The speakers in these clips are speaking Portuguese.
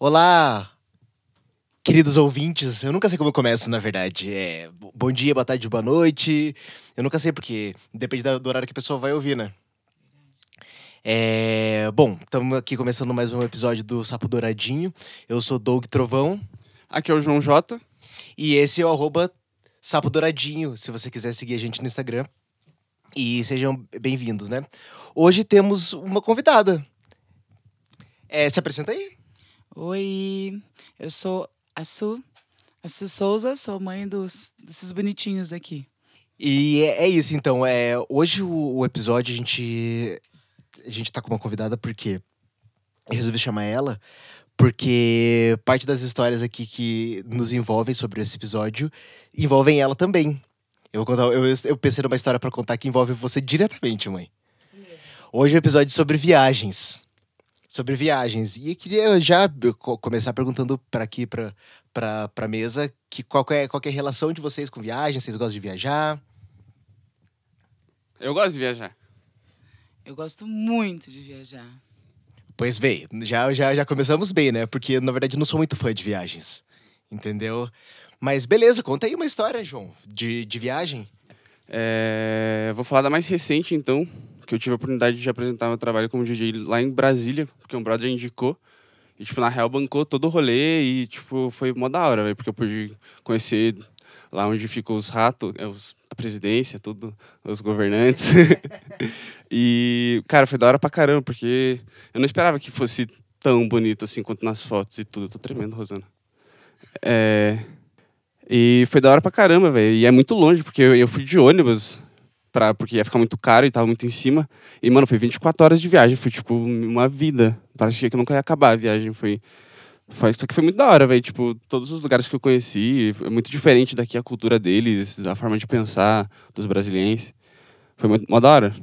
Olá, queridos ouvintes. Eu nunca sei como eu começo, na verdade. É, bom dia, boa tarde, boa noite. Eu nunca sei porque depende do horário que a pessoa vai ouvir, né? É, bom, estamos aqui começando mais um episódio do Sapo Douradinho. Eu sou Doug Trovão. Aqui é o João Jota. E esse é o arroba Sapo Douradinho, se você quiser seguir a gente no Instagram. E sejam bem-vindos, né? Hoje temos uma convidada. É, se apresenta aí. Oi, eu sou a Su, a Su Souza, sou mãe dos, desses bonitinhos aqui. E é, é isso, então. É, hoje o, o, episódio a gente, a gente tá com uma convidada porque eu resolvi chamar ela porque parte das histórias aqui que nos envolvem sobre esse episódio envolvem ela também. Eu vou contar, eu, eu pensei numa história para contar que envolve você diretamente, mãe. Hoje é um episódio sobre viagens. Sobre viagens. E eu queria já começar perguntando para aqui, para pra mesa, que qual, é, qual é a relação de vocês com viagens? Vocês gostam de viajar? Eu gosto de viajar. Eu gosto muito de viajar. Pois bem, já, já, já começamos bem, né? Porque, na verdade, não sou muito fã de viagens. Entendeu? Mas beleza, conta aí uma história, João, de, de viagem. É, vou falar da mais recente, então, que eu tive a oportunidade de apresentar meu trabalho como DJ lá em Brasília, porque um brother indicou. E, tipo, na real, bancou todo o rolê e, tipo, foi mó da hora, velho, porque eu pude conhecer lá onde ficam os ratos, é, a presidência, tudo, os governantes. e, cara, foi da hora pra caramba, porque eu não esperava que fosse tão bonito assim quanto nas fotos e tudo. Eu tô tremendo, Rosana. É... E foi da hora pra caramba, velho. E é muito longe, porque eu, eu fui de ônibus, pra, porque ia ficar muito caro e tava muito em cima. E, mano, foi 24 horas de viagem. Foi, tipo, uma vida. Parecia que nunca ia acabar a viagem. Foi. Foi, só que foi muito da hora, velho. Tipo, todos os lugares que eu conheci, é muito diferente daqui a cultura deles, a forma de pensar dos brasileiros. Foi muito mó da hora.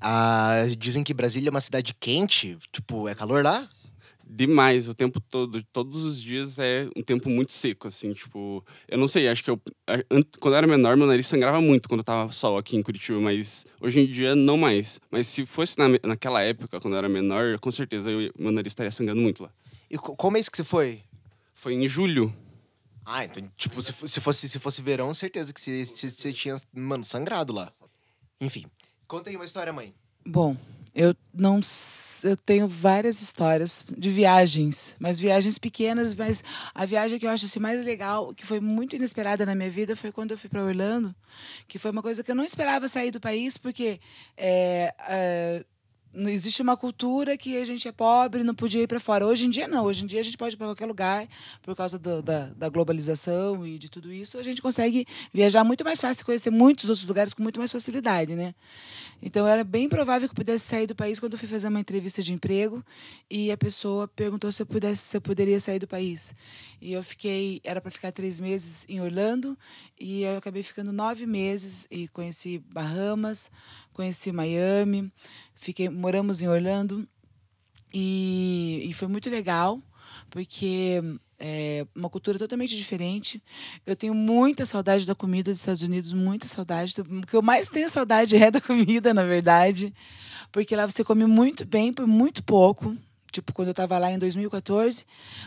Ah, dizem que Brasília é uma cidade quente. Tipo, é calor lá? Demais o tempo todo. Todos os dias é um tempo muito seco, assim, tipo... Eu não sei, acho que eu... Quando eu era menor, meu nariz sangrava muito quando tava sol aqui em Curitiba, mas hoje em dia não mais. Mas se fosse na, naquela época, quando eu era menor, com certeza eu, meu nariz estaria sangrando muito lá. E qual mês que você foi? Foi em julho. Ah, então, tipo, se, se, fosse, se fosse verão, certeza que você, você tinha, mano, sangrado lá. Enfim. Conta aí uma história, mãe. Bom, eu não eu tenho várias histórias de viagens, mas viagens pequenas, mas a viagem que eu acho assim, mais legal, que foi muito inesperada na minha vida, foi quando eu fui para Orlando, que foi uma coisa que eu não esperava sair do país, porque é, existe uma cultura que a gente é pobre, não podia ir para fora. Hoje em dia não, hoje em dia a gente pode ir para qualquer lugar por causa do, da, da, globalização e de tudo isso. A gente consegue viajar muito mais fácil, conhecer muitos outros lugares com muito mais facilidade, né? Então era bem provável que eu pudesse sair do país quando eu fui fazer uma entrevista de emprego e a pessoa perguntou se eu pudesse, se eu poderia sair do país. E eu fiquei, era para ficar três meses em Orlando e eu acabei ficando nove meses e conheci Bahamas, conheci Miami, fiquei, moramos em Orlando e, e foi muito legal porque é uma cultura totalmente diferente. Eu tenho muita saudade da comida dos Estados Unidos, muita saudade. O que eu mais tenho saudade é da comida, na verdade, porque lá você come muito bem por muito pouco. Tipo, quando eu estava lá em 2014,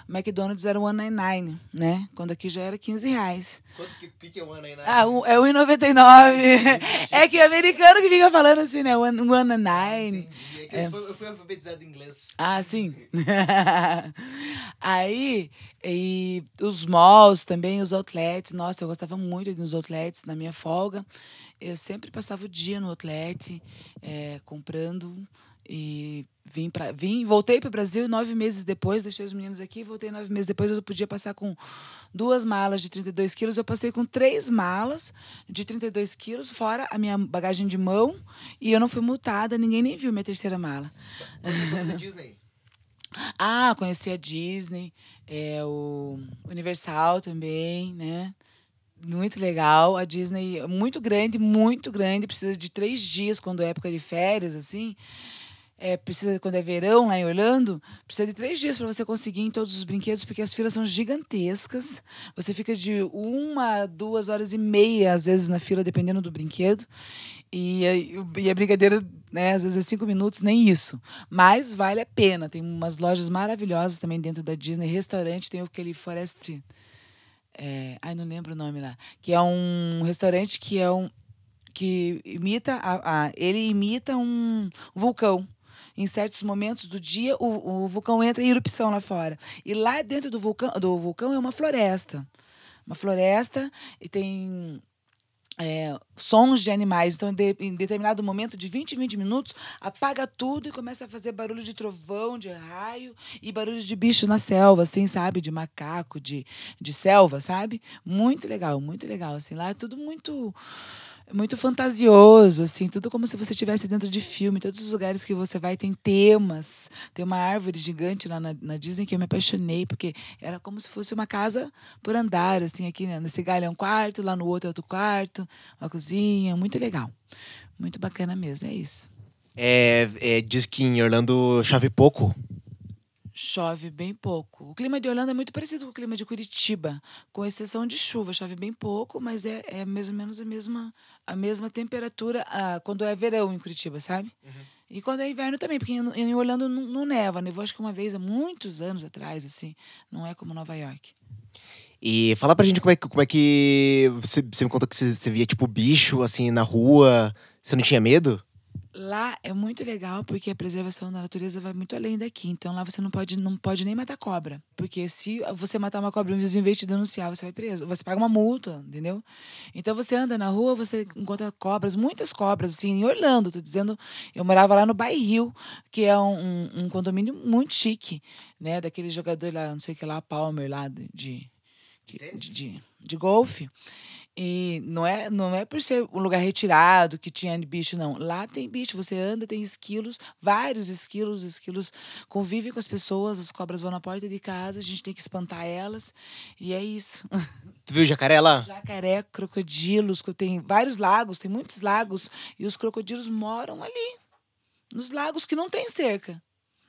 o McDonald's era 1,99, né? Quando aqui já era 15 reais. Quanto que, que é 1,99? Ah, um, é 1,99. é que americano que fica falando assim, né? 1,99. É. Eu fui alfabetizado em inglês. Ah, sim. Aí, e os malls também, os outlets. Nossa, eu gostava muito dos outlets na minha folga. Eu sempre passava o dia no outlet, é, comprando e vim para vim voltei para o Brasil nove meses depois deixei os meninos aqui voltei nove meses depois eu podia passar com duas malas de 32 quilos eu passei com três malas de 32 quilos fora a minha bagagem de mão e eu não fui multada ninguém nem viu minha terceira mala Disney ah conheci a Disney é o Universal também né muito legal. A Disney é muito grande, muito grande. Precisa de três dias quando é época de férias, assim. É, precisa, quando é verão lá em Orlando, precisa de três dias para você conseguir em todos os brinquedos, porque as filas são gigantescas. Você fica de uma, duas horas e meia, às vezes, na fila, dependendo do brinquedo. E a, e a brincadeira, né, às vezes é cinco minutos, nem isso. Mas vale a pena. Tem umas lojas maravilhosas também dentro da Disney. Restaurante, tem aquele Forest. É, ai, não lembro o nome lá. Que é um restaurante que é um. que imita. A, a ele imita um vulcão em certos momentos do dia, o, o vulcão entra em erupção lá fora. E lá dentro do vulcão, do vulcão é uma floresta. Uma floresta e tem é, sons de animais. Então, de, em determinado momento, de 20 em 20 minutos, apaga tudo e começa a fazer barulho de trovão, de raio e barulho de bicho na selva, assim, sabe? De macaco, de, de selva, sabe? Muito legal, muito legal. Assim, lá é tudo muito muito fantasioso, assim, tudo como se você estivesse dentro de filme. Todos os lugares que você vai tem temas. Tem uma árvore gigante lá na, na Disney que eu me apaixonei, porque era como se fosse uma casa por andar, assim, aqui né? nesse galho é um quarto, lá no outro é outro quarto, uma cozinha, muito legal. Muito bacana mesmo, é isso. É, é, diz que em Orlando chove pouco. Chove bem pouco. O clima de Orlando é muito parecido com o clima de Curitiba, com exceção de chuva. Chove bem pouco, mas é, é mais ou menos a mesma, a mesma temperatura ah, quando é verão em Curitiba, sabe? Uhum. E quando é inverno também, porque em, em Orlando não, não, neva. Nevou acho que uma vez há muitos anos atrás, assim. Não é como Nova York. E fala pra gente como é, como é que. Você, você me contou que você, você via, tipo, bicho, assim, na rua. Você não tinha medo? Lá é muito legal porque a preservação da natureza vai muito além daqui. Então lá você não pode, não pode nem matar cobra. Porque se você matar uma cobra e um vizinho veio te denunciar, você vai preso. Você paga uma multa, entendeu? Então você anda na rua, você encontra cobras, muitas cobras, assim, em Orlando. Tô dizendo, eu morava lá no Bairro, que é um, um, um, condomínio muito chique, né? Daquele jogador lá, não sei o que lá, Palmer lá, de, de, de, de, de golfe. E não é, não é por ser um lugar retirado que tinha bicho, não. Lá tem bicho, você anda, tem esquilos, vários esquilos, esquilos convivem com as pessoas, as cobras vão na porta de casa, a gente tem que espantar elas. E é isso. Tu viu jacaré lá? Jacaré, crocodilos, tem vários lagos, tem muitos lagos, e os crocodilos moram ali, nos lagos que não tem cerca.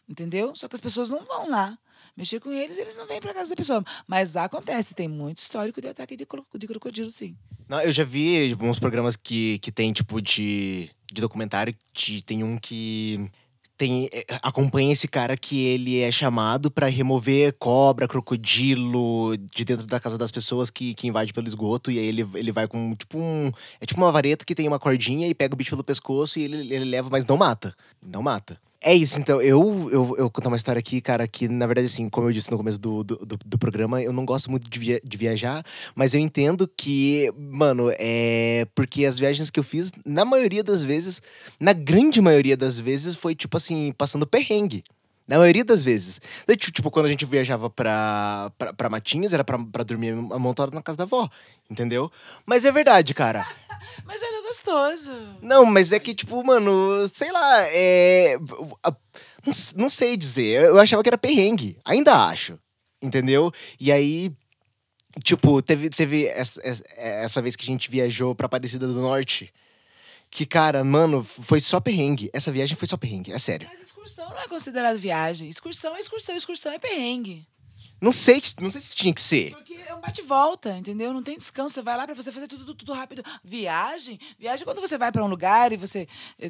Entendeu? Só que as pessoas não vão lá mexer com eles, eles não vêm para casa da pessoa. Mas acontece, tem muito histórico de ataque de, de crocodilo, sim. Não, eu já vi tipo, uns programas que, que tem, tipo, de, de documentário. De, tem um que tem é, acompanha esse cara que ele é chamado para remover cobra, crocodilo de dentro da casa das pessoas que, que invade pelo esgoto e aí ele, ele vai com tipo um é tipo uma vareta que tem uma cordinha e pega o bicho pelo pescoço e ele, ele leva, mas não mata. Não mata. É isso, então. Eu, eu, eu contar uma história aqui, cara, que na verdade, assim, como eu disse no começo do, do, do, do programa, eu não gosto muito de, via de, viajar, mas eu entendo que, mano, é. Porque as viagens que eu fiz, na maioria das vezes, na grande maioria das vezes, foi tipo assim, passando perrengue. Na maioria das vezes. Tipo, quando a gente viajava pra, pra, pra Matinhos, era pra, pra dormir amontado na casa da avó. Entendeu? Mas é verdade, cara. Mas era gostoso. Não, mas é que, tipo, mano, sei lá, é. Não, não sei dizer. Eu achava que era perrengue. Ainda acho. Entendeu? E aí, tipo, teve, teve essa, essa vez que a gente viajou pra Aparecida do Norte. Que, cara, mano, foi só perrengue. Essa viagem foi só perrengue, é sério. Mas excursão não é considerado viagem. Excursão é excursão, excursão é perrengue. Não sei, não sei se tinha que ser. Porque é um bate-volta, entendeu? Não tem descanso. Você vai lá para você fazer tudo, tudo, tudo, rápido. Viagem, viagem quando você vai para um lugar e você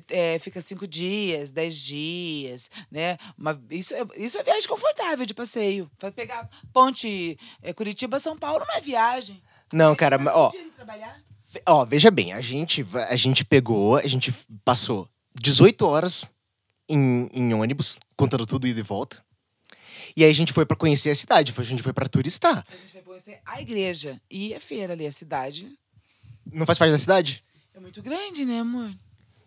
é, fica cinco dias, dez dias, né? Uma, isso, é, isso é viagem confortável de passeio. Para pegar ponte é, Curitiba, São Paulo não é viagem. Não, cara, ó. Ó, veja bem, a gente, a gente pegou, a gente passou 18 horas em, em ônibus, contando tudo ida e volta. E aí a gente foi para conhecer a cidade, a gente foi para turistar. A gente foi conhecer a igreja e a feira ali, a cidade. Não faz parte da cidade? É muito grande, né, amor?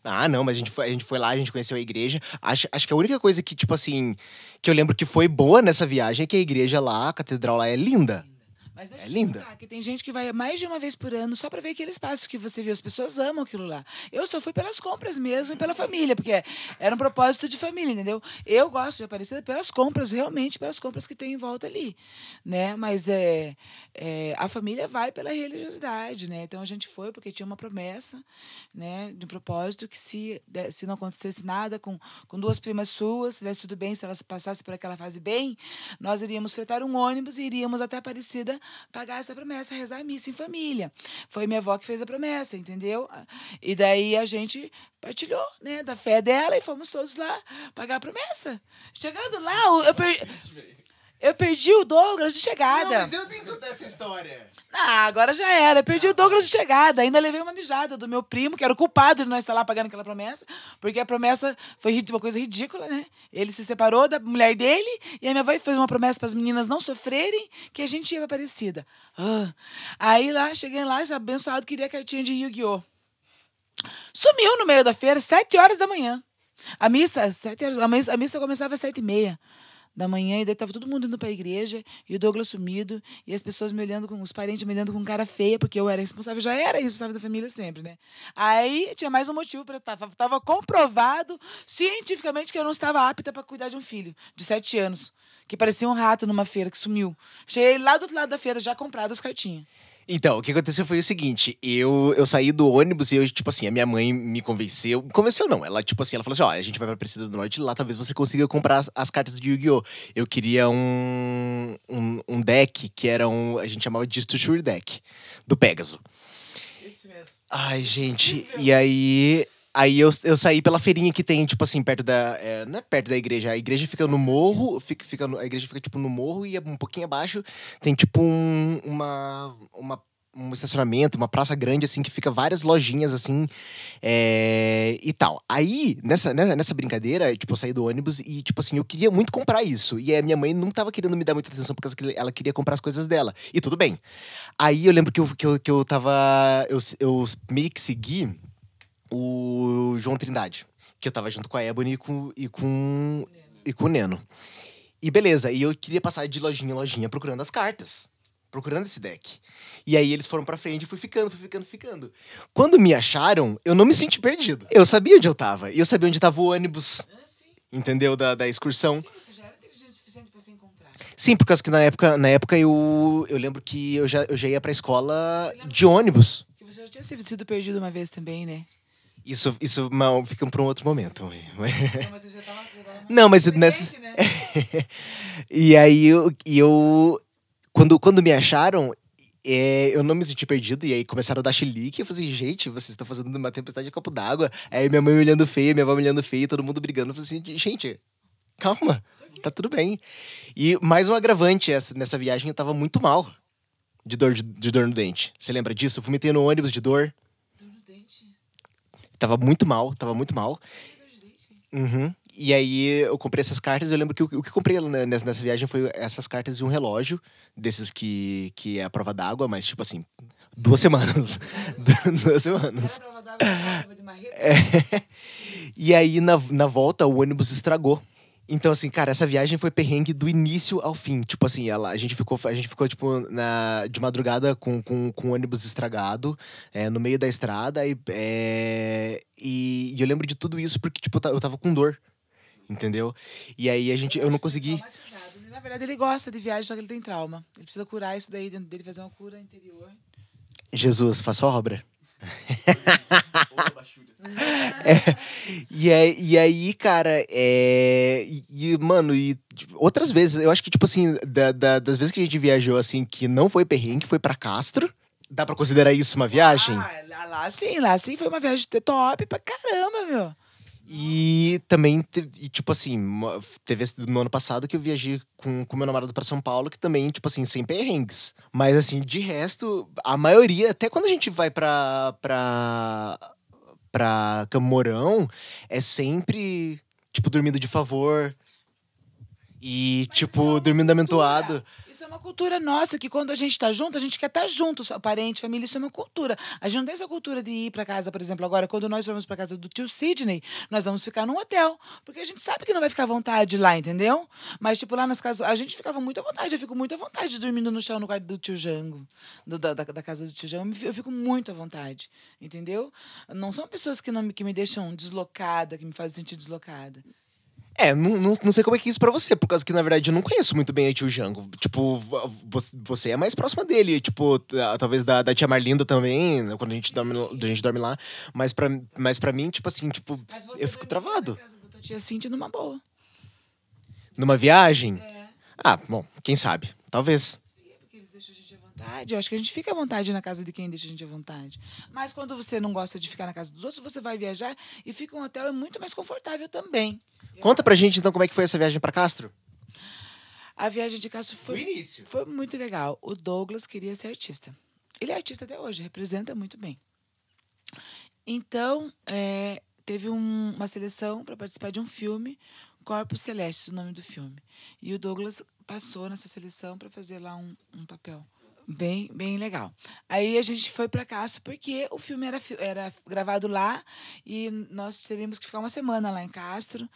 Ah, não, mas a gente foi, a gente foi lá, a gente conheceu a igreja. Acho, acho que a única coisa que, tipo assim, que eu lembro que foi boa nessa viagem é que a igreja lá, a catedral lá é linda. Mas É linda. que tem gente que vai mais de uma vez por ano só pra ver aquele espaço que você viu. As pessoas amam aquilo lá. Eu só fui pelas compras mesmo e pela família, porque era um propósito de família, entendeu? Eu gosto de Aparecida pelas compras, realmente pelas compras que tem em volta ali, né? Mas é, é, a família vai pela religiosidade, né? Então a gente foi porque tinha uma promessa, né? De um propósito que se, se não acontecesse nada com, com duas primas suas, se desse tudo bem, se elas passassem por aquela fase bem, nós iríamos fretar um ônibus e iríamos até Aparecida pagar essa promessa, rezar a missa em família. Foi minha avó que fez a promessa, entendeu? E daí a gente partilhou, né, da fé dela e fomos todos lá pagar a promessa. Chegando lá, eu, per- eu perdi o Douglas de chegada. eu tenho que contar essa história. Ah, agora já era. Eu perdi o Douglas de chegada. Ainda levei uma mijada do meu primo, que era o culpado de não estar lá pagando aquela promessa, porque a promessa foi uma coisa ridícula, né? Ele se separou da mulher dele e a minha avó fez uma promessa para as meninas não sofrerem que a gente ia pra Aparecida. Ah. Aí lá, cheguei lá, esse abençoado queria cartinha de Yu-Gi-Oh! Sumiu no meio da feira, sete horas da manhã. A missa, sete horas, a missa, a missa começava às sete e meia da manhã, e daí tava todo mundo indo pra igreja, e o Douglas sumido, e as pessoas me olhando com, os parentes me olhando com cara feia, porque eu era responsável, já era responsável da família sempre, né? Aí tinha mais um motivo para estar. Tava comprovado cientificamente que eu não estava apta para cuidar de um filho de sete anos, que parecia um rato numa feira que sumiu. Cheguei lá do outro lado da feira, já comprado as cartinhas. Então, o que aconteceu foi o seguinte: eu, eu saí do ônibus e eu, tipo assim, a minha mãe me convenceu. Convenceu não, ela, tipo assim, ela falou assim: ó, a gente vai pra Aparecida do Norte lá, talvez você consiga comprar as, as cartas de Yu-Gi-Oh! Eu queria um, um, um deck que era um. A gente chamava de Structure Deck, do Pegasus. Ai, gente, e aí. Aí eu, eu saí pela feirinha que tem, tipo assim, perto da. é, não é perto da igreja. A igreja fica no morro, fica, fica a igreja fica, tipo, no morro e um pouquinho abaixo tem, tipo, um, uma, uma, um estacionamento, uma praça grande, assim, que fica várias lojinhas, assim, é, e tal. Aí, nessa, né, nessa brincadeira, tipo, eu saí do ônibus e, tipo assim, eu queria muito comprar isso. E a minha mãe não tava querendo me dar muita atenção porque ela queria comprar as coisas dela. E tudo bem. Aí eu lembro que eu, que eu, que eu tava. Eu, eu meio que segui o João Trindade. Que eu tava junto com a Ebony e com, e com, e com o Neno. E beleza, e eu queria passar de lojinha em lojinha procurando as cartas. Procurando esse deck. E aí eles foram pra frente e fui ficando, fui ficando, ficando. Quando me acharam, eu não me senti perdido. Eu sabia onde eu tava. E eu sabia onde tava o ônibus, Ah, sim. entendeu? Da, da excursão. Sim, você já era inteligente o suficiente para se encontrar. Sim, por causa que na época, na época eu, eu lembro que eu já, eu já ia pra escola de ônibus. Que você já tinha sido perdido uma vez também, né? Isso, isso mal, fica pra um outro momento. Não, mas você já tava. Não, mas nessa- né? e aí eu, eu quando, quando me acharam, é, eu não me senti perdido. E aí começaram a dar chilique. Eu falei assim, gente, vocês estão fazendo uma tempestade de copo d'água. Aí minha mãe me olhando feia, minha avó me olhando feia, todo mundo brigando. Eu falei assim, gente, calma, tá tudo bem. E mais um agravante, essa, nessa viagem eu tava muito mal. De dor, de, de dor no dente. Você lembra disso? Eu vomitei no ônibus de dor. Tava muito mal, tava muito mal. Uhum. E aí eu comprei essas cartas. Eu lembro que o, o que eu comprei nessa, nessa viagem foi essas cartas e um relógio, desses que, que é a prova d'água, mas tipo assim, duas semanas. duas semanas. Era a prova d'água, a prova de marreta. É. E aí na, na volta o ônibus estragou. Então, assim, cara, essa viagem foi perrengue do início ao fim. Tipo assim, ela, a gente ficou, a gente ficou tipo, na, de madrugada com, com, com o ônibus estragado, é, no meio da estrada. E, é, e, e eu lembro de tudo isso porque, tipo, eu ta- eu tava com dor. Entendeu? E aí a gente, eu não consegui. Traumatizado. Na verdade, ele gosta de viagem, só que ele tem trauma. Ele precisa curar isso daí dentro dele, fazer uma cura interior. Jesus, faça a obra. E, é, e aí, cara, é. E, mano, e outras vezes, eu acho que, tipo assim, da- da- das vezes que a gente viajou, assim, que não foi perrengue, foi pra Castro. Dá pra considerar isso uma viagem? Ah, lá sim, lá sim foi uma viagem top pra caramba, meu. E também, e, tipo assim, teve no ano passado que eu viajei com, com meu namorado pra São Paulo, que também, tipo assim, sem perrengues. Mas, assim, de resto, a maioria, até quando a gente vai pra. pra pra Camorão, é sempre, tipo, dormindo de favor. E, Mas é tipo, uma dormindo amentoado. Isso é uma cultura nossa, que quando a gente tá junto, a gente quer estar junto, só- parente, família, isso é uma cultura. A gente não tem essa cultura de ir para casa, por exemplo, agora, quando nós vamos para casa do tio Sidney, nós vamos ficar num hotel, porque a gente sabe que não vai ficar à vontade lá, entendeu? Mas, tipo, lá nas casas, a gente ficava muito à vontade, eu fico muito à vontade dormindo no chão no quarto do tio Jango, do- da, da, casa do tio Jango, eu fico muito à vontade, entendeu? Não são pessoas que, não, que me deixam deslocada, que me fazem sentir deslocada. É, não, não, não sei como é que é isso pra você, por causa que, na verdade, eu não conheço muito bem a tio Jango. Tipo, vo- vo- você é mais próxima dele, tipo, talvez da, da tia Marlinda também, né, quando a gente dorme, a gente dorme lá. Mas pra, mas pra mim, tipo assim, tipo, eu fico travado. Casa da tua tia Cintia numa boa. Numa viagem, É. ah, bom, quem sabe, talvez. Porque eles deixam a gente à vontade. Eu acho que a gente fica à vontade na casa de quem deixa a gente à vontade. Mas quando você não gosta de ficar na casa dos outros, você vai viajar e fica um hotel é muito mais confortável também. Conta pra gente, então, como é que foi essa viagem pra Castro. A viagem de Castro foi, início. foi muito legal. O Douglas queria ser artista. Ele é artista até hoje, representa muito bem. Então, é, teve um- uma seleção para participar de um filme, Corpos Celestes, o nome do filme. E o Douglas passou nessa seleção para fazer lá um, um papel. Bem, bem legal. Aí a gente foi para Castro porque o filme era, era gravado lá e nós teríamos que ficar uma semana lá em Castro.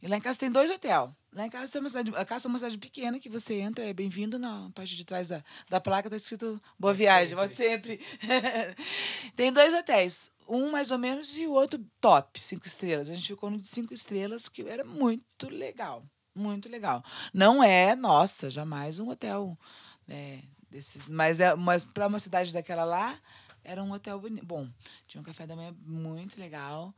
E lá em Castro tem dois hotéis. Lá em Castro tem uma cidade, a Castro é uma cidade pequena que você entra, é bem-vindo na parte de trás da, da placa está escrito Boa Viagem, volte sempre. tem dois hotéis, um mais ou menos e o outro top, cinco estrelas. A gente ficou no de cinco estrelas que era muito legal, muito legal. Não é, nossa, jamais um hotel né, desses, mas é, mas para uma cidade daquela lá era um hotel bonito. Bom, tinha um café da manhã muito legal.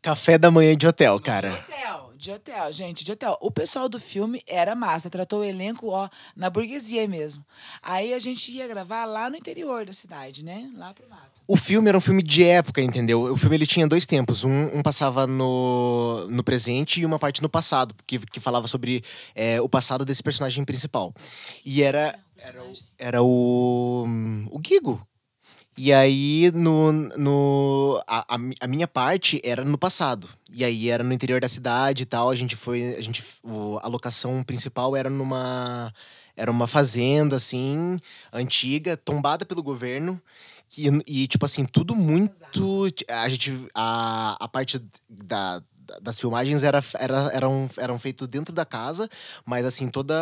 Café da manhã de hotel, De cara. hotel, de hotel, gente, de hotel. O pessoal do filme era massa, tratou o elenco, ó, na burguesia mesmo. Aí a gente ia gravar lá no interior da cidade, né? Lá pro mato. O filme era um filme de época, entendeu? O filme ele tinha dois tempos. Um, um passava no, no presente e uma parte no passado, que, que falava sobre é, o passado desse personagem principal. E era, era, o, era o, o Gigo. E aí, no, no, a, a mi- a minha parte era no passado. E aí era no interior da cidade e tal. A gente foi. A, gente, a locação principal era numa. Era uma fazenda, assim, antiga, tombada pelo governo. Que, e, tipo assim, tudo muito. A gente. A, a parte da, das filmagens era, era, eram, eram feitos dentro da casa, mas assim, toda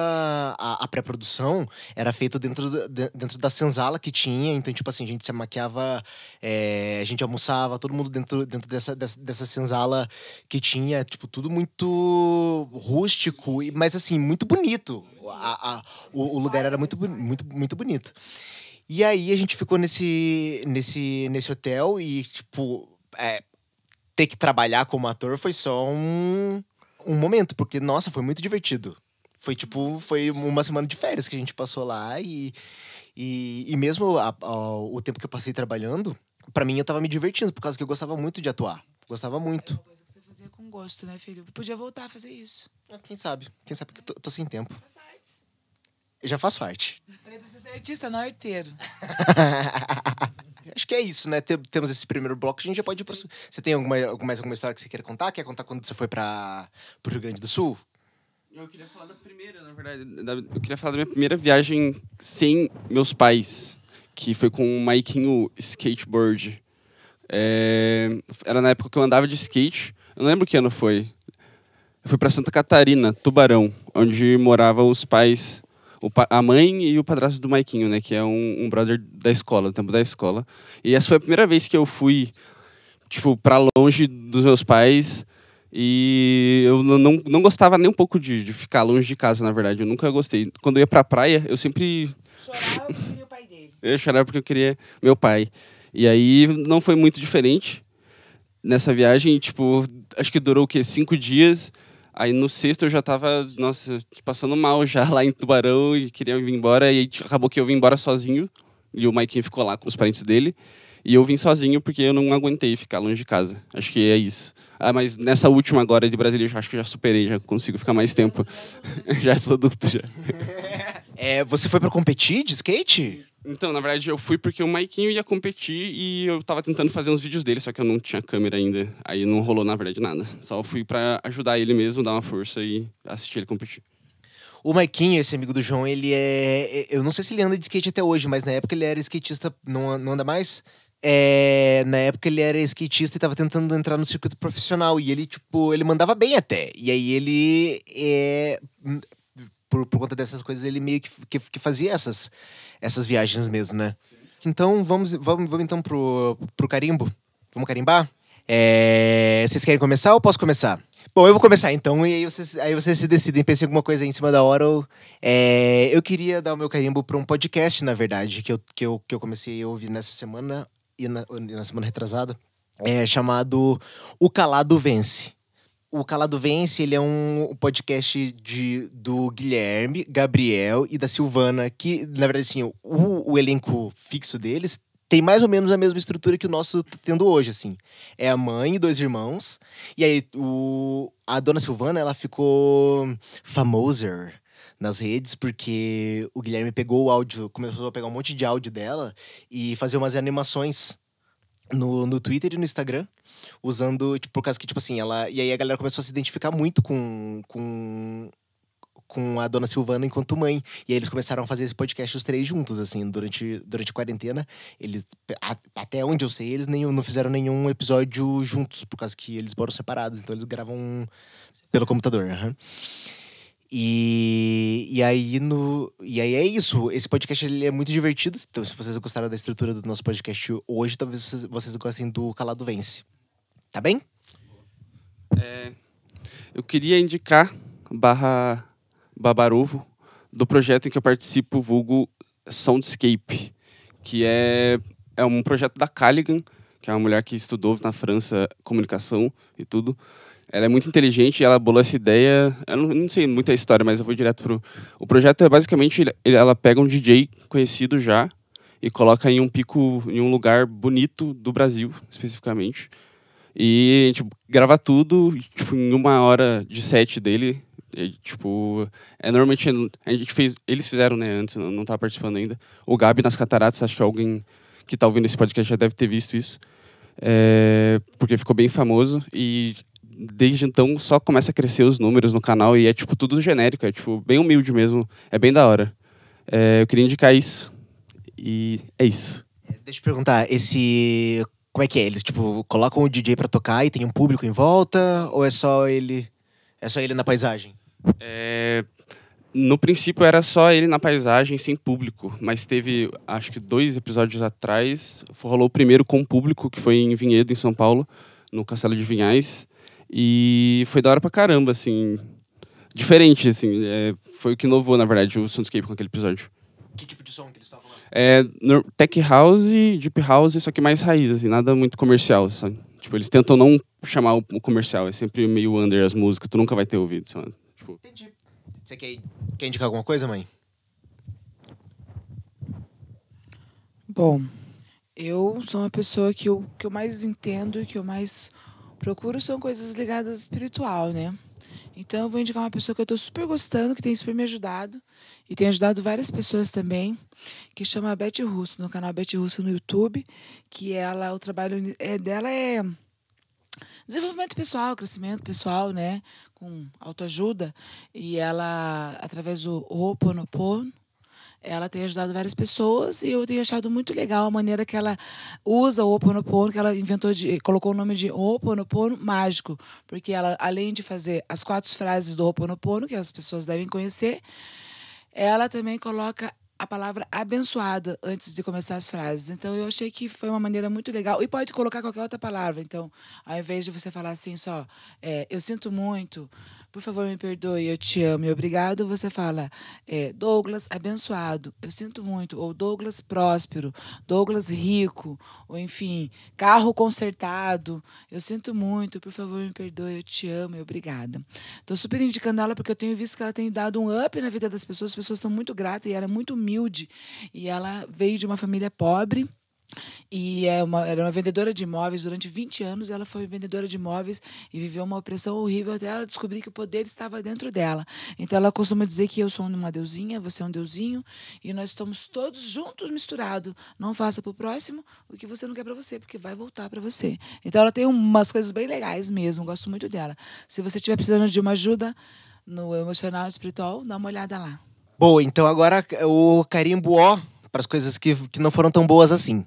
a, a pré-produção era feita dentro, de- dentro da senzala que tinha. Então, tipo assim, a gente se maquiava, é, a gente almoçava, todo mundo dentro, dentro dessa, dessa, dessa senzala que tinha, tipo, tudo muito rústico, mas assim, muito bonito. A, a- o, o lugar era muito, muito, muito bonito. E aí a gente ficou nesse, nesse, nesse hotel e, tipo, é, ter que trabalhar como ator foi só um, um momento, porque, nossa, foi muito divertido. Foi tipo, foi uma semana de férias que a gente passou lá e, e, e mesmo a- a- o tempo que eu passei trabalhando, pra mim eu tava me divertindo, por causa que eu gostava muito de atuar. Gostava muito. Uma coisa que você fazia com gosto, né, filho? Podia voltar a fazer isso. Ah, Quem sabe? Quem sabe que eu tô, tô sem tempo. Faça artes. Eu já faço arte. Falei pra você ser artista, não arteiro. Acho que é isso, né? Tem- Temos esse primeiro bloco, a gente já pode ir pro... Você tem alguma, mais alguma história que você queira contar? Quer contar quando você foi para pro Rio Grande do Sul? Eu queria falar da primeira, na verdade. da- eu queria falar da minha primeira viagem sem meus pais, que foi com o Maikinho Skateboard. É, era na época que eu andava de skate. Eu não lembro que ano foi. Eu fui para Santa Catarina, Tubarão, onde moravam os pais, o pa- a mãe e o padrasto do Maikinho, né? Que é um, um brother da escola, do tempo da escola. E essa foi a primeira vez que eu fui, tipo, para longe dos meus pais. E eu não, não, gostava nem um pouco de, de ficar longe de casa, na verdade. Eu nunca gostei. Quando eu ia pra praia, eu sempre Chorava porque queria o pai dele. eu ia chorar porque eu queria meu pai. E aí não foi muito diferente nessa viagem. Tipo, acho que durou o quê? Cinco dias. Aí no sexto eu já tava, nossa, passando mal já lá em Tubarão e queria vir embora. E acabou que eu vim embora sozinho. E o Maikinho ficou lá com os parentes dele. E eu vim sozinho porque eu não aguentei ficar longe de casa. Acho que é isso. Ah, mas nessa última agora de Brasília, eu acho que já superei, já consigo ficar mais tempo. já sou adulto já. É, você foi pra competir de skate? Então, na verdade, eu fui porque o Maikinho ia competir e eu tava tentando fazer uns vídeos dele, só que eu não tinha câmera ainda. Aí não rolou, na verdade, nada. Só fui pra ajudar ele mesmo, dar uma força e assistir ele competir. O Maiquinho, esse amigo do João, ele é. Eu não sei se ele anda de skate até hoje, mas na época ele era skatista. Não, não anda mais? É, na época ele era skatista e tava tentando entrar no circuito profissional. E ele, tipo, ele mandava bem até. E aí ele. É, por, por conta dessas coisas, ele meio que, que, que fazia essas, essas viagens mesmo, né? Então vamos, vamos, vamos então pro, pro carimbo. Vamos carimbar? É, vocês querem começar ou posso começar? Bom, eu vou começar então, e aí vocês, aí vocês se decidem, pensem em alguma coisa aí em cima da hora. Ou, é, eu queria dar o meu carimbo para um podcast, na verdade, que eu, que, eu, que eu comecei a ouvir nessa semana e na, na semana retrasada, é chamado O Calado Vence. O Calado Vence, ele é um podcast de, do Guilherme, Gabriel e da Silvana, que, na verdade, assim, o, o elenco fixo deles tem mais ou menos a mesma estrutura que o nosso tá tendo hoje, assim. É a mãe e dois irmãos. E aí, o, a dona Silvana, ela ficou famosa nas redes porque o Guilherme pegou o áudio, começou a pegar um monte de áudio dela e fazer umas animações no, no Twitter e no Instagram, usando, tipo, por causa que, tipo assim, ela. E aí a galera começou a se identificar muito com, com com a dona Silvana enquanto mãe. E aí eles começaram a fazer esse podcast os três juntos, assim, durante, durante a quarentena. Eles, a, até onde eu sei, eles nem, não fizeram nenhum episódio juntos, por causa que eles moram separados. Então eles gravam pelo computador. Uhum. E, e, aí no, e aí é isso. Esse podcast ele é muito divertido. Então, se vocês gostaram da estrutura do nosso podcast hoje, talvez vocês, vocês gostem do Calado Vence. Tá bem? É, eu queria indicar barra Babarovo, do projeto em que eu participo, vulgo Soundscape, que é, é um projeto da Callaghan, que é uma mulher que estudou na França comunicação e tudo. Ela é muito inteligente ela bolou essa ideia. Eu não, não sei muita história, mas eu vou direto pro. O projeto é basicamente ela pega um DJ conhecido já e coloca em um pico, em um lugar bonito do Brasil, especificamente. E a gente grava tudo, tipo, em uma hora de set dele, e, tipo, é normalmente a gente fez, eles fizeram, né, antes, não, não tá participando ainda. O Gabi nas Cataratas, acho que alguém que tá ouvindo esse podcast já deve ter visto isso. É, porque ficou bem famoso e desde então só começa a crescer os números no canal e é tipo tudo genérico, é tipo bem humilde mesmo, é bem da hora. É, eu queria indicar isso e é isso. É, deixa eu perguntar, esse como é que é? Eles tipo colocam o DJ para tocar e tem um público em volta ou é só ele é só ele na paisagem? É, no princípio era só ele na paisagem, sem público. Mas teve, acho que dois episódios atrás, rolou o primeiro com público, que foi em Vinhedo, em São Paulo, no Castelo de Vinhais. E foi da hora pra caramba, assim. Diferente, assim. É, foi o que inovou, na verdade, o Soundscape com aquele episódio. Que tipo de som que eles estavam lá? É, tech house, deep house, só que mais raiz, assim, nada muito comercial, sabe? Tipo, eles tentam não chamar o comercial, é sempre meio under as músicas, tu nunca vai ter ouvido, sabe? Tipo... Entendi. Você quer, quer indicar alguma coisa, mãe? Bom, eu sou uma pessoa que eu, que eu mais entendo e que eu mais procuro são coisas ligadas ao espiritual, né? Então eu vou indicar uma pessoa que eu estou super gostando, que tem super me ajudado e tem ajudado várias pessoas também, que chama Beth Russo, no canal Beth Russo no YouTube, que ela, o trabalho é, dela é desenvolvimento pessoal, crescimento pessoal, né, com autoajuda, e ela através do Ho'oponopono, ela tem ajudado várias pessoas e eu tenho achado muito legal a maneira que ela usa o Ho'oponopono, que ela inventou de colocou o nome de Ho'oponopono mágico, porque ela além de fazer as quatro frases do Ho'oponopono que as pessoas devem conhecer, ela também coloca a palavra abençoada antes de começar as frases. Então eu achei que foi uma maneira muito legal. E pode colocar qualquer outra palavra. Então, ao invés de você falar assim só, é, eu sinto muito, por favor, me perdoe, eu te amo e obrigado, você fala é, Douglas abençoado, eu sinto muito, ou Douglas próspero, Douglas rico, ou enfim, carro consertado, eu sinto muito, por favor, me perdoe, eu te amo e obrigada. Estou super indicando ela porque eu tenho visto que ela tem dado um up na vida das pessoas, as pessoas estão muito gratas e ela é muito humilde e ela veio de uma família pobre e é uma, era uma vendedora de imóveis. Durante 20 anos, ela foi vendedora de imóveis e viveu uma opressão horrível até ela descobrir que o poder estava dentro dela. Então, ela costuma dizer que eu sou uma deusinha, você é um deusinho, e nós estamos todos juntos misturados. Não faça para o próximo o que você não quer para você, porque vai voltar para você. Então, ela tem umas coisas bem legais mesmo. Gosto muito dela. Se você estiver precisando de uma ajuda, no emocional espiritual, dá uma olhada lá. Boa, então agora o carimbo ó para as coisas que, que não foram tão boas assim.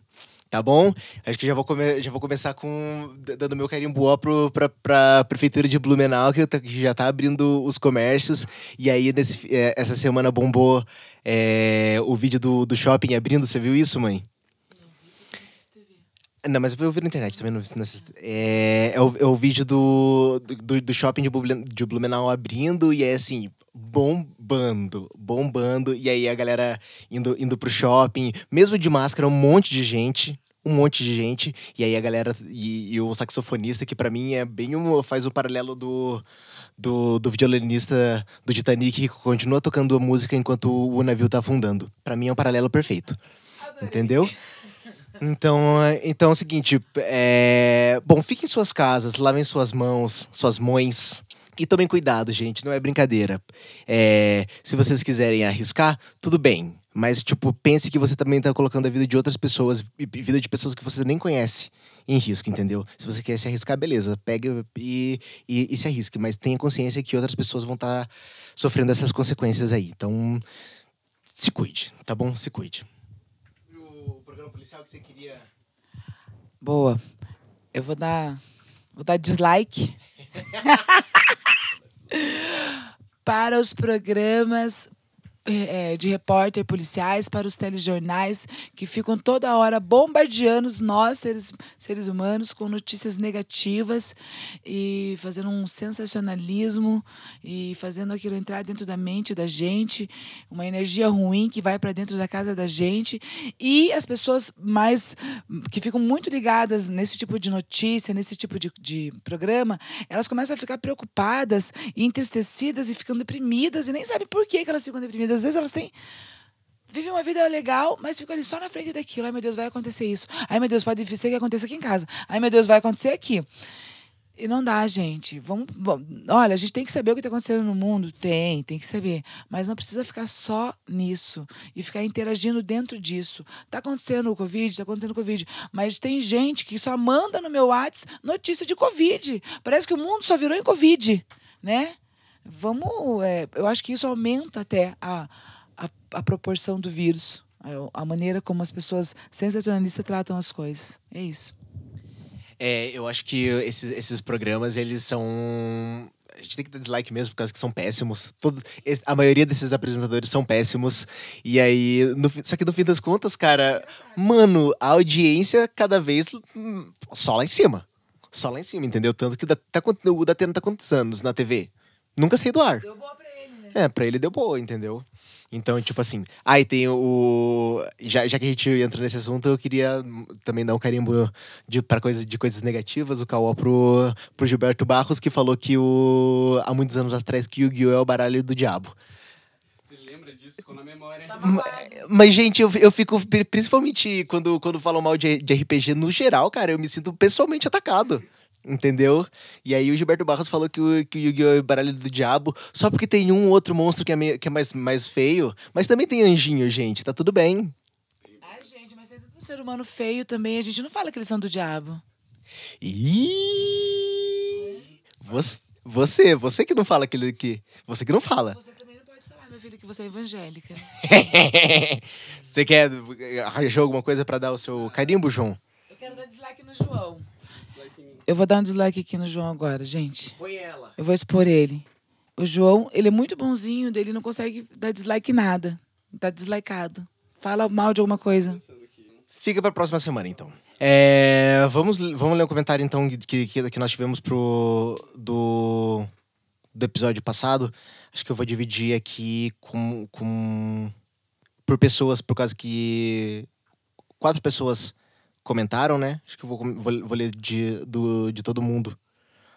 Tá bom? Acho que já vou, come já vou começar com dando meu carimbo ó para a prefeitura de Blumenau, que, que, já tá abrindo os comércios. E aí, nesse, é, essa semana bombou é, o vídeo do, do shopping abrindo. Você viu isso, mãe? Não, mas eu vi na internet também. Não, não é, é, o, é o vídeo do, do, do shopping de Blumenau abrindo e é assim, bombando, bombando. E aí a galera indo, indo pro shopping, mesmo de máscara, um monte de gente. Um monte de gente. E aí a galera. E, e o saxofonista, que para mim é bem um. faz um paralelo do. Do, do violinista do Titanic que continua tocando a música enquanto o navio tá afundando. para mim é um paralelo perfeito. Adorei. Entendeu? Então, então é o seguinte, é... bom, fiquem em suas casas, lavem suas mãos, suas mães, e tomem cuidado, gente, não é brincadeira. É, se vocês quiserem arriscar, tudo bem. Mas, tipo, pense que você também está colocando a vida de outras pessoas, vida de pessoas que você nem conhece, em risco, entendeu? Se você quer se arriscar, beleza, pega e, e, e se arrisque. Mas tenha consciência que outras pessoas vão estar tá sofrendo essas consequências aí. Então, se cuide, tá bom? Se cuide. Policial que você queria. Boa. Eu vou dar. Vou dar dislike. para os programas de repórter policiais para os telejornais que ficam toda hora bombardeando nós, seres, seres humanos, com notícias negativas e fazendo um sensacionalismo e fazendo aquilo entrar dentro da mente da gente, uma energia ruim que vai para dentro da casa da gente. E as pessoas mais que ficam muito ligadas nesse tipo de notícia, nesse tipo de, de programa, elas começam a ficar preocupadas, entristecidas e ficando deprimidas e nem sabem por que, que elas ficam deprimidas às vezes elas têm vivem uma vida legal, mas ficam ali só na frente daquilo. Ai, meu Deus, vai acontecer isso. Ai, meu Deus, pode ser que aconteça aqui em casa. Ai, meu Deus, vai acontecer aqui. E não dá, gente. Vamos, vamos, olha, a gente tem que saber o que está acontecendo no mundo. Tem, tem que saber. Mas não precisa ficar só nisso e ficar interagindo dentro disso. Está acontecendo o Covid, está acontecendo o Covid. Mas tem gente que só manda no meu WhatsApp notícia de Covid. Parece que o mundo só virou em Covid, né? Vamos. É, eu acho que isso aumenta até a, a, a proporção do vírus, a, a, maneira como as pessoas sensacionalistas tratam as coisas. É isso. É, eu acho que esses, esses programas, eles são. A gente tem que dar dislike mesmo, por causa que são péssimos. Todo, a maioria desses apresentadores são péssimos. E aí. No, só que no fim das contas, cara, mano, a audiência cada vez hum, só lá em cima. Só lá em cima, entendeu? Tanto que o da, tá, o Datena tá quantos anos na TV? Nunca saí do ar. Deu boa pra ele, né? É, pra ele deu boa, entendeu? Então, tipo assim. Aí ah, tem o. Já, já que a gente entra nesse assunto, eu queria também dar um carimbo de, pra coisa, de coisas negativas, o Cauã pro, pro Gilberto Barros, que falou que o. há muitos anos atrás que o Gil é o baralho do diabo. Você lembra disso? Ficou na memória. Mas, mas, gente, eu, eu fico. Principalmente quando, quando falam mal de, de RPG no geral, cara, eu me sinto pessoalmente atacado. Entendeu? E aí o Gilberto Barros falou que o, que o Yu-Gi-Oh! é baralho do diabo só porque tem um outro monstro que é, meio, que é mais, mais feio. Mas também tem anjinho, gente. Tá tudo bem. Ai, gente, mas tem tanto ser humano feio também. A gente não fala que eles são do diabo. Ih! Você, você, você que não fala aquele que. Você que não fala. Você também não pode falar, meu filho, que você é evangélica. você quer. Arranjou alguma coisa para dar o seu carimbo, João? Eu quero dar dislike no João. Eu vou dar um dislike aqui no João agora, gente. Expõe ela. Eu vou expor ele. O João, ele é muito bonzinho, dele não consegue dar dislike em nada. Tá dislikeado. Fala mal de alguma coisa. Fica pra próxima semana, então. É, vamos, vamos ler um comentário, então, que, que, que nós tivemos pro, do, do episódio passado. Acho que eu vou dividir aqui com, com por pessoas, por causa que quatro pessoas comentaram, né? Acho que eu vou, vou, vou ler de, do, de todo mundo.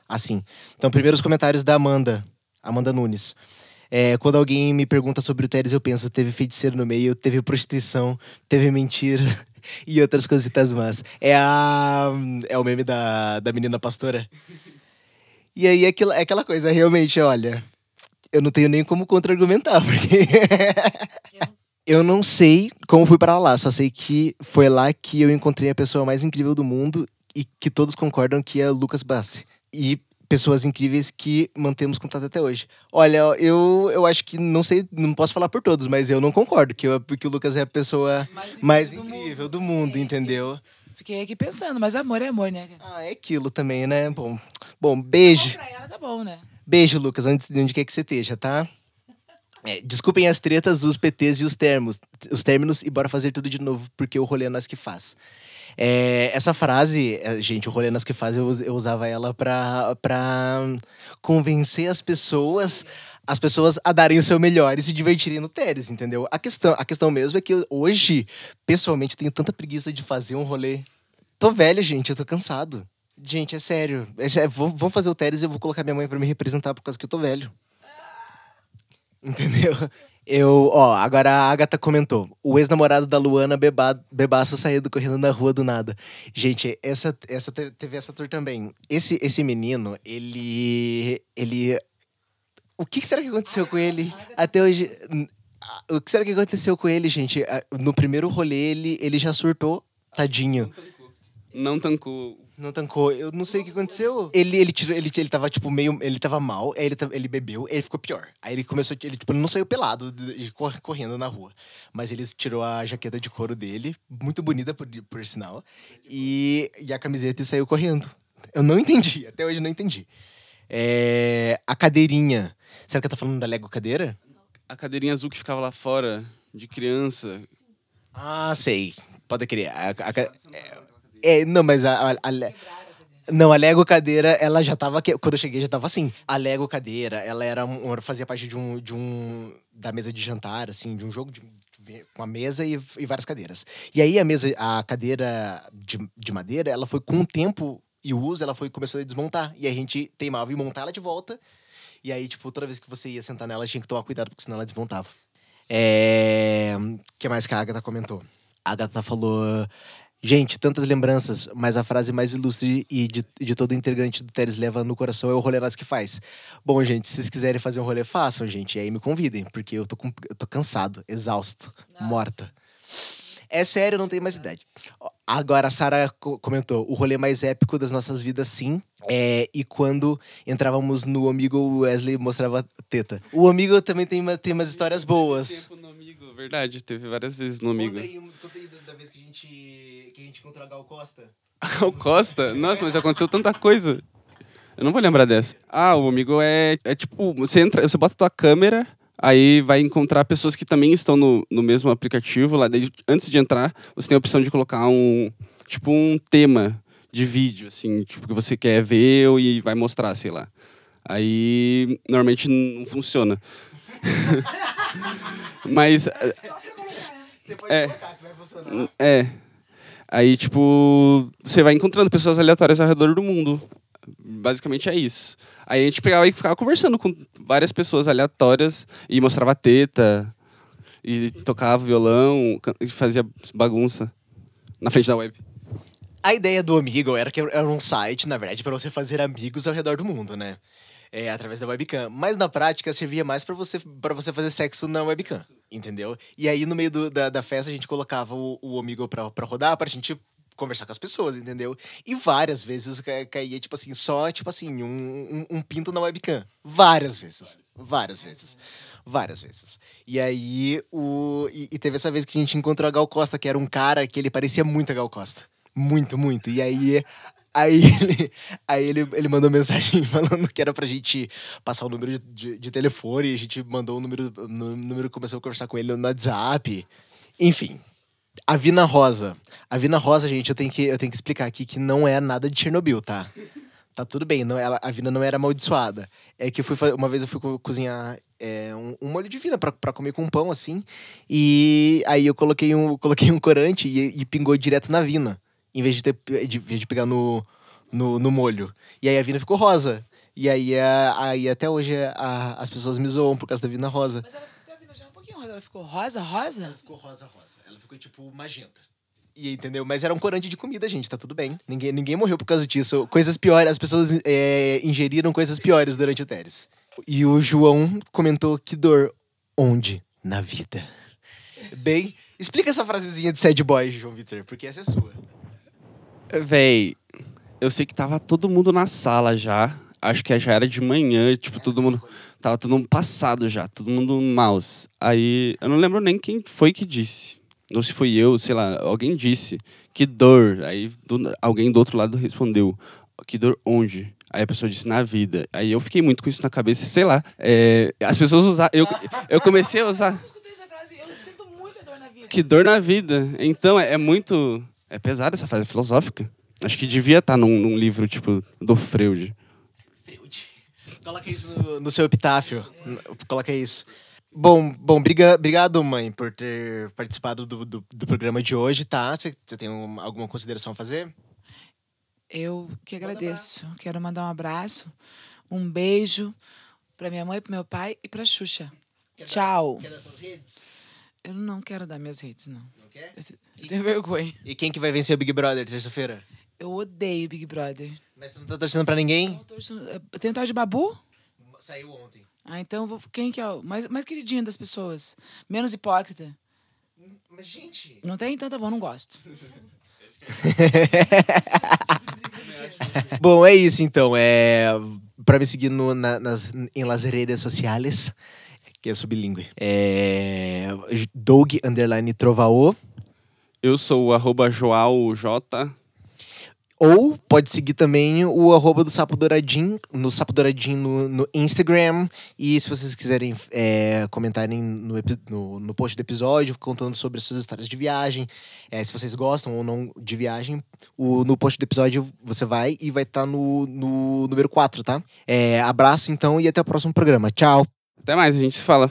Assim. Então, primeiro os comentários da Amanda. Amanda Nunes. É, quando alguém me pergunta sobre o Teres, eu penso, teve feiticeiro no meio, teve prostituição, teve mentira e outras coisitas más. É a. É o meme da, da menina pastora. E aí é aquela, é aquela coisa, realmente, olha. Eu não tenho nem como contra-argumentar, porque. Eu não sei como fui para lá, só sei que foi lá que eu encontrei a pessoa mais incrível do mundo e que todos concordam que é Lucas Bassi. E pessoas incríveis que mantemos contato até hoje. Olha, eu, eu acho que não sei, não posso falar por todos, mas eu não concordo que, eu, que o Lucas é a pessoa mais incrível do mundo, entendeu? Fiquei aqui pensando, mas amor é amor, né? Ah, é aquilo também, né? Bom, bom beijo. Bom pra ela tá bom, né? Beijo, Lucas, onde, onde quer que você esteja, tá? É, desculpem as tretas dos PTs e os termos, os términos e bora fazer tudo de novo, porque o rolê é nós que faz. É, essa frase, é, gente, o rolê é nós que faz, eu, eu usava ela pra, pra convencer as pessoas, as pessoas a darem o seu melhor e se divertirem no Teres, entendeu? A questão, a questão mesmo é que hoje, pessoalmente, tenho tanta preguiça de fazer um rolê. Tô velho, gente, eu tô cansado. Gente, é sério. É, vamos fazer o Teres e eu vou colocar minha mãe pra me representar por causa que eu tô velho. Entendeu? Eu, ó, agora a Agatha comentou. O ex-namorado da Luana beba, bebaço saindo correndo na rua do nada. Gente, essa, essa te- teve essa tour também. Esse, esse menino, ele. Ele. O que que será que aconteceu com ele? Até hoje. O que será que aconteceu com ele, gente? No primeiro rolê, ele, ele já surtou. Tadinho. Não tancou. Não tancou. Eu não sei o que aconteceu. Ele, ele, tirou, ele, ele tava, tipo, meio. Ele tava mal, aí ele, ele bebeu, aí ele ficou pior. Aí ele começou. Ele, tipo, não saiu pelado, correndo na rua. Mas ele tirou a jaqueta de couro dele, muito bonita, por, por sinal, e, e a camiseta e saiu correndo. Eu não entendi, até hoje eu não entendi. É, a cadeirinha. Será que eu tô falando da Lego cadeira? A cadeirinha azul que ficava lá fora, de criança. Ah, sei. Pode crer. A- a ca- é, não, mas a, a- a Não, a Lego cadeira, ela já tava. Quando eu cheguei, já tava assim. A Lego cadeira, ela era um, fazia parte de um, de um. da mesa de jantar, assim, de um jogo de- com a mesa e, e várias cadeiras. E aí a mesa, a cadeira de, de madeira, ela foi com o tempo e o uso, ela foi começou a desmontar. E a gente teimava em montar ela de volta. E aí, tipo, toda vez que você ia sentar nela, tinha que tomar cuidado, porque senão ela desmontava. É. O que mais que a Agatha comentou? A Agatha falou. Gente, tantas lembranças, mas a frase mais ilustre e de, de todo integrante do Teres leva no coração é o rolê nós que faz. Bom, gente, se vocês quiserem fazer um rolê, façam, gente. E aí me convidem, porque eu tô, com- eu tô cansado, exausto, Nossa. morta. É sério, eu não tenho mais idade. Agora, a Sara co- comentou: o rolê mais épico das nossas vidas, sim. É, e quando entrávamos no Amigo, o Wesley mostrava teta. O Amigo também tem, uma- tem umas histórias boas. Tempo no amigo, verdade. Teve várias vezes no amigo. Conta aí da- vez que a gente, gente encontrou a Gal Costa. O Costa? Nossa, mas já aconteceu tanta coisa. Eu não vou lembrar dessa. Ah, o amigo é, é tipo, você entra, você bota a tua câmera, aí vai encontrar pessoas que também estão no, no mesmo aplicativo. Lá, daí, antes de entrar, você tem a opção de colocar um, tipo, um tema de vídeo, assim, tipo, que você quer ver e vai mostrar, sei lá. Aí, normalmente não funciona. Mas, Você pode É. colocar, se vai funcionar. é. Aí, tipo, você vai encontrando pessoas aleatórias ao redor do mundo. Basicamente é isso. Aí a gente pegava e ficava conversando com várias pessoas aleatórias e mostrava teta, e tocava violão, e fazia bagunça na frente da web. A ideia do Amigo era que era um site, na verdade, para você fazer amigos ao redor do mundo, né? É, através da webcam. Mas na prática servia mais para você, você fazer sexo na webcam, entendeu? E aí no meio do- da, da festa a gente colocava o, o Amigo pra, pra rodar pra gente conversar com as pessoas, entendeu? E várias vezes ca- caía, tipo assim, só, tipo assim, um, um, um pinto na webcam. Várias vezes. Várias vezes. Várias vezes. E aí, o. E, e teve essa vez que a gente encontrou a Gal Costa, que era um cara que ele parecia muito a Gal Costa. Muito, muito. E aí. Aí ele, aí ele, ele mandou mensagem falando que era pra gente passar o número de, de, de telefone, a gente mandou o número, o número começou a conversar com ele no WhatsApp. Enfim, a Vina Rosa. A Vina Rosa, gente, eu tenho que, eu tenho que explicar aqui que não é nada de Chernobyl, tá? Tá tudo bem, não, ela, a Vina não era amaldiçoada. É que eu fui, uma vez eu fui co- cozinhar é, um, um molho de Vina pra comer com pão, assim. E aí eu coloquei um, coloquei um corante e, e pingou direto na Vina. Em vez de, ter, de, de pegar no, no, no molho. E aí a Vina ficou rosa. E aí, a, aí até hoje a- as pessoas me zoam por causa da Vina rosa. Mas ela ficou, a Vina já é um pouquinho rosa. Ela ficou rosa, rosa? ficou rosa, rosa. Ela ficou tipo magenta. E entendeu? Mas era um corante de comida, gente, tá tudo bem. Ninguém, ninguém morreu por causa disso. Coisas piores, as pessoas é, ingeriram coisas piores durante o Teres. E o João comentou que dor. Onde? Na vida. Bem, explica essa frasezinha de sad boy, João Vitor, porque essa é sua. Véi, eu sei que tava todo mundo na sala já. acho que já era de manhã, tipo, todo mundo. Tava todo mundo passado já, todo mundo mouse. Aí eu não lembro nem quem foi que disse. Ou se foi eu, sei lá, alguém disse. Que dor. Aí do- alguém do outro lado respondeu. Que dor onde? Aí a pessoa disse na vida. Aí eu fiquei muito com isso na cabeça, sei lá. É, as pessoas usaram. Eu, eu comecei a usar. Eu escutei essa frase, eu sinto muita dor na vida. Que dor na vida. Então é, é muito. É pesada essa frase, é filosófica. Acho que devia estar num, num livro, tipo, do Freud. Freud. Coloca isso no, no seu epitáfio. Coloca isso. Bom, bom briga, obrigado, mãe, por ter participado do, do, do programa de hoje, tá? Você tem um- alguma consideração a fazer? Eu que agradeço. Quero mandar um abraço, um beijo pra minha mãe, pro meu pai e pra Xuxa. Tchau. Quer dar suas redes? Eu não quero dar minhas redes, não. Não quer? Eu tenho vergonha. E quem que vai vencer o Big Brother terça-feira? Eu odeio Big Brother. Mas você não tá torcendo pra ninguém? Eu torço- eu tenho tal de Babu? Saiu ontem. Ah, então vou- quem que é o mais, mais queridinho das pessoas? Menos hipócrita. Mas, gente... Não tem? Então tá bom, não gosto. Bom, é isso então. É, pra me seguir no- na- nas, em las redes sociais, que é sublingue. É Doug underline Trovaô. Eu sou o arroba Joal J. Ou pode seguir também o arroba do Sapo Douradinho, no Sapo Douradinho no, no Instagram. E se vocês quiserem é, comentarem no, no, no post do episódio, contando sobre as suas histórias de viagem, é, se vocês gostam ou não de viagem, o, no post do episódio você vai e vai estar no, no número 4, tá? É, abraço então e até o próximo programa. Tchau! Até mais, a gente se fala.